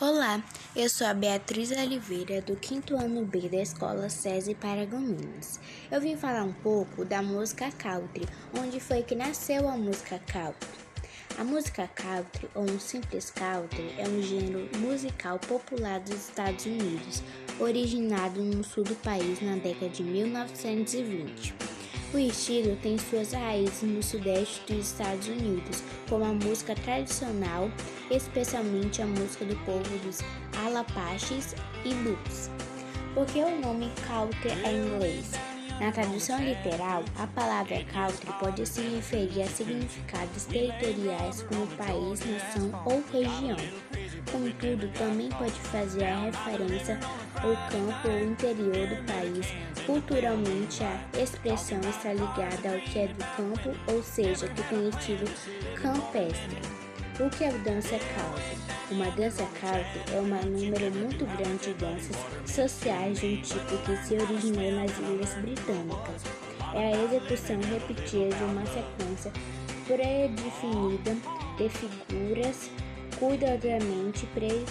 Olá, eu sou a Beatriz Oliveira, do quinto ano B da Escola SESI Paragominas. Eu vim falar um pouco da música country, onde foi que nasceu a música country. A música country, ou um simples country, é um gênero musical popular dos Estados Unidos, originado no sul do país na década de 1920. O estilo tem suas raízes no sudeste dos Estados Unidos, como a música tradicional, especialmente a música do povo dos Alapaches e Blues. Porque o nome country é inglês. Na tradução literal, a palavra country pode se referir a significados territoriais como país, nação ou região. Contudo, também pode fazer a referência ao campo ou interior do país. Culturalmente, a expressão está ligada ao que é do campo, ou seja, que tem estilo campestre. O que é dança country? Uma dança country é um número muito grande de danças sociais de um tipo que se originou nas Ilhas Britânicas. É a execução repetida de uma sequência predefinida de figuras cuidadosamente pre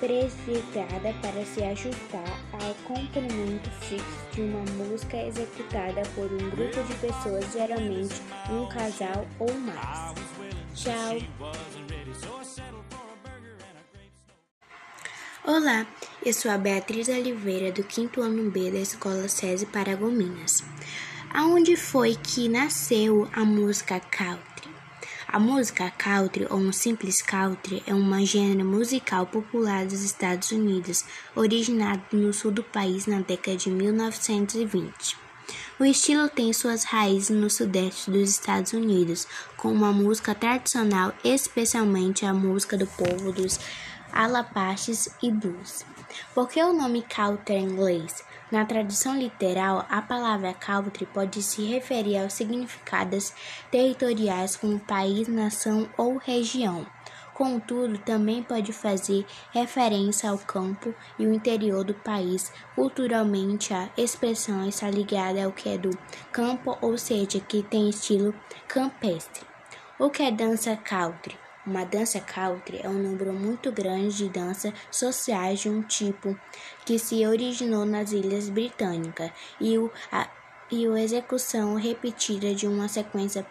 precipitada para se ajustar ao comprimento fixo de uma música executada por um grupo de pessoas, geralmente um casal ou mais. Tchau! Olá, eu sou a Beatriz Oliveira, do quinto ano B da Escola SESI Paragominas. Aonde foi que nasceu a música country? A música country ou um simples country é uma gênero musical popular dos Estados Unidos, originado no sul do país na década de 1920. O estilo tem suas raízes no sudeste dos Estados Unidos, com uma música tradicional, especialmente a música do povo dos Alapaches e Blues. Por que o nome country em inglês? Na tradução literal, a palavra country pode se referir aos significados territoriais como país, nação ou região. Contudo, também pode fazer referência ao campo e o interior do país. Culturalmente, a expressão está ligada ao que é do campo, ou seja, que tem estilo campestre. O que é dança country? Uma dança country é um número muito grande de danças sociais de um tipo que se originou nas Ilhas Britânicas e o, a, e a execução repetida de uma sequência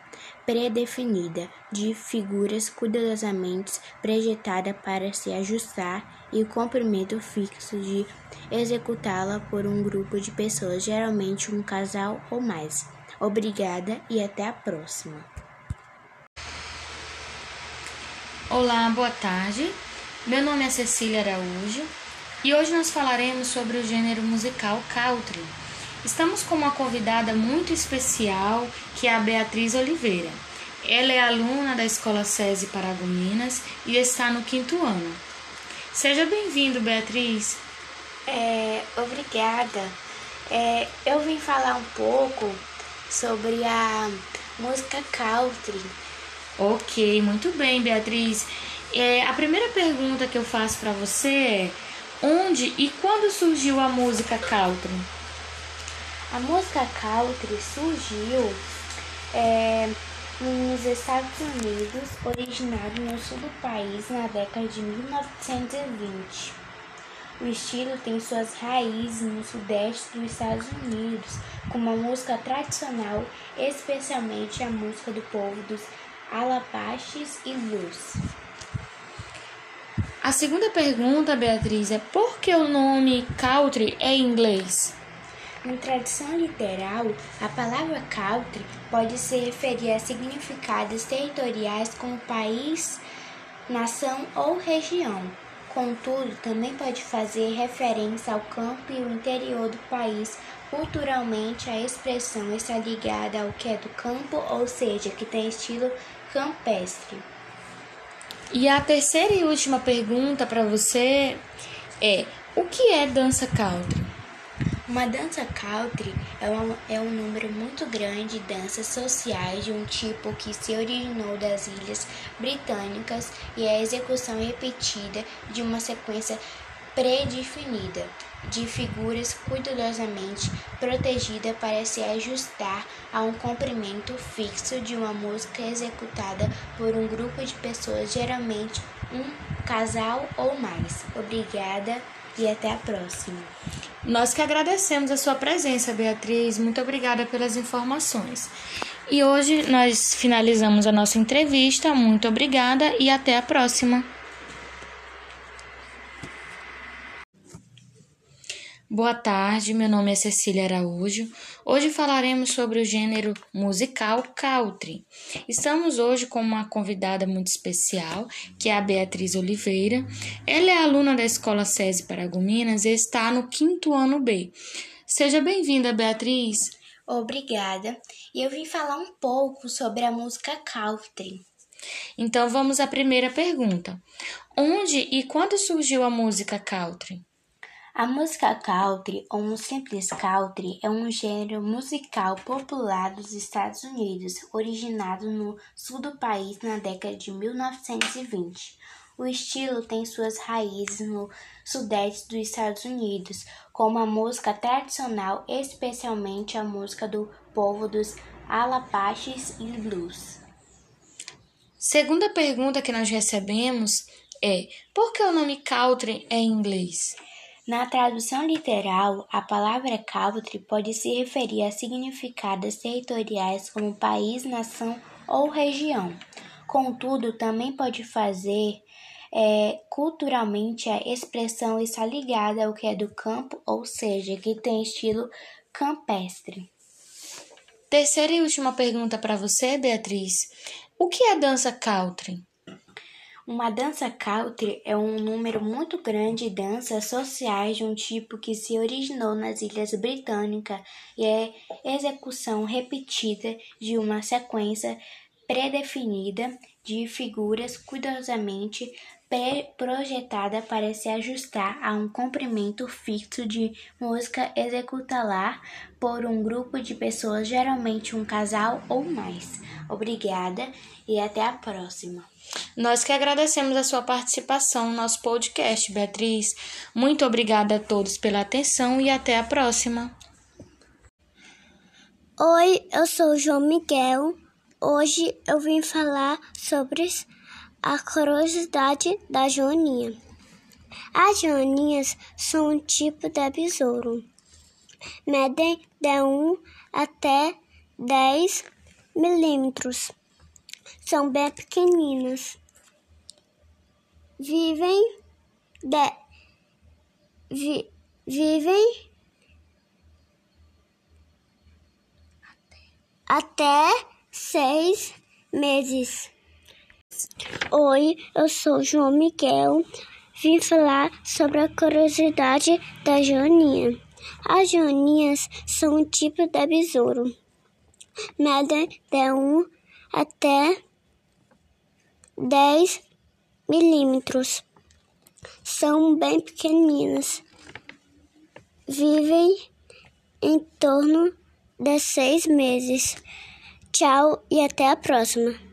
predefinida de figuras cuidadosamente projetada para se ajustar e o comprimento fixo de executá-la por um grupo de pessoas, geralmente um casal ou mais. Obrigada e até a próxima. Olá, boa tarde. Meu nome é Cecília Araújo e hoje nós falaremos sobre o gênero musical country. Estamos com uma convidada muito especial, que é a Beatriz Oliveira. Ela é aluna da Escola SESI Paragominas e está no quinto ano. Seja bem-vindo, Beatriz. É, obrigada. É, eu vim falar um pouco sobre a música country Ok, muito bem, Beatriz. É, a primeira pergunta que eu faço para você é: onde e quando surgiu a música country? A música country surgiu é, nos Estados Unidos, originado no sul do país na década de 1920. O estilo tem suas raízes no sudeste dos Estados Unidos, como a música tradicional, especialmente a música do povo dos Alapaches e Luz. A segunda pergunta, Beatriz, é por que o nome country é em inglês? Em tradição literal, a palavra country pode se referir a significados territoriais como país, nação ou região. Contudo, também pode fazer referência ao campo e o interior do país. Culturalmente, a expressão está ligada ao que é do campo, ou seja, que tem estilo campestre. E a terceira e última pergunta para você é: o que é dança country? Uma dança country é, uma, é um número muito grande de danças sociais de um tipo que se originou das Ilhas Britânicas e é a execução repetida de uma sequência predefinida de figuras cuidadosamente protegida para se ajustar a um comprimento fixo de uma música executada por um grupo de pessoas, geralmente um casal ou mais. Obrigada e até a próxima. Nós que agradecemos a sua presença, Beatriz. Muito obrigada pelas informações. E hoje nós finalizamos a nossa entrevista. Muito obrigada e até a próxima. Boa tarde, meu nome é Cecília Araújo. Hoje falaremos sobre o gênero musical country. Estamos hoje com uma convidada muito especial, que é a Beatriz Oliveira. Ela é aluna da Escola SESI Paragominas e está no quinto ano B. Seja bem-vinda, Beatriz. Obrigada. E eu vim falar um pouco sobre a música country. Então vamos à primeira pergunta. Onde e quando surgiu a música country? A música country, ou um simples country, é um gênero musical popular dos Estados Unidos, originado no sul do país na década de 1920. O estilo tem suas raízes no sudeste dos Estados Unidos, como a música tradicional, especialmente a música do povo dos Alapaches e Blues. Segunda pergunta que nós recebemos é: por que o nome country é em inglês? Na tradução literal, a palavra country pode se referir a significados territoriais como país, nação ou região. Contudo, também pode fazer é, culturalmente a expressão está ligada ao que é do campo, ou seja, que tem estilo campestre. Terceira e última pergunta para você, Beatriz. O que é dança country? Uma dança country é um número muito grande de danças sociais de um tipo que se originou nas Ilhas Britânicas e é execução repetida de uma sequência predefinida de figuras cuidadosamente projetada para se ajustar a um comprimento fixo de música executada por um grupo de pessoas, geralmente um casal ou mais. Obrigada e até a próxima. Nós que agradecemos a sua participação no nosso podcast, Beatriz. Muito obrigada a todos pela atenção e até a próxima. Oi, eu sou o João Miguel. Hoje eu vim falar sobre a curiosidade da joaninha. As joaninhas são um tipo de besouro. Medem de 1 até 10 milímetros são bem pequeninas. Vivem de, vi, vivem até seis meses. Oi, eu sou João Miguel. Vim falar sobre a curiosidade da joaninha. As joaninhas são um tipo de besouro. Medem de um até 10 milímetros. São bem pequeninas. Vivem em torno de seis meses. Tchau e até a próxima.